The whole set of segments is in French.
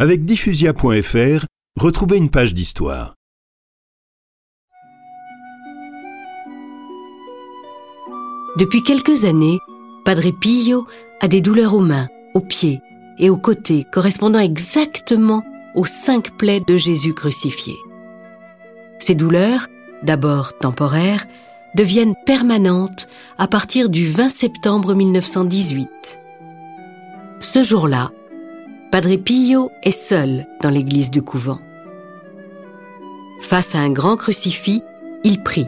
Avec diffusia.fr, retrouvez une page d'histoire. Depuis quelques années, Padre Pio a des douleurs aux mains, aux pieds et aux côtés correspondant exactement aux cinq plaies de Jésus crucifié. Ces douleurs, d'abord temporaires, deviennent permanentes à partir du 20 septembre 1918. Ce jour-là, Padre Pio est seul dans l'église du couvent. Face à un grand crucifix, il prie.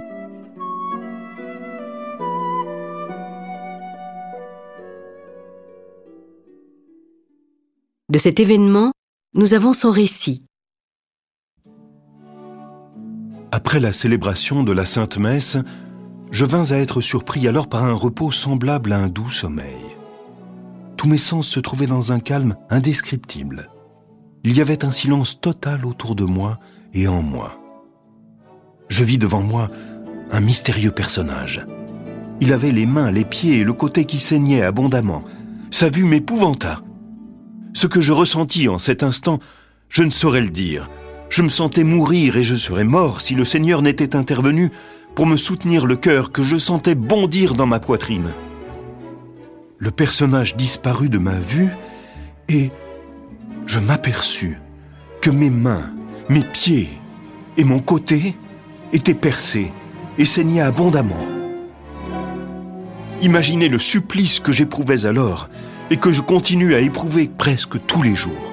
De cet événement, nous avons son récit. Après la célébration de la Sainte Messe, je vins à être surpris alors par un repos semblable à un doux sommeil. Tous mes sens se trouvaient dans un calme indescriptible. Il y avait un silence total autour de moi et en moi. Je vis devant moi un mystérieux personnage. Il avait les mains, les pieds et le côté qui saignait abondamment. Sa vue m'épouvanta. Ce que je ressentis en cet instant, je ne saurais le dire. Je me sentais mourir et je serais mort si le Seigneur n'était intervenu pour me soutenir le cœur que je sentais bondir dans ma poitrine. Le personnage disparut de ma vue et je m'aperçus que mes mains, mes pieds et mon côté étaient percés et saignaient abondamment. Imaginez le supplice que j'éprouvais alors et que je continue à éprouver presque tous les jours.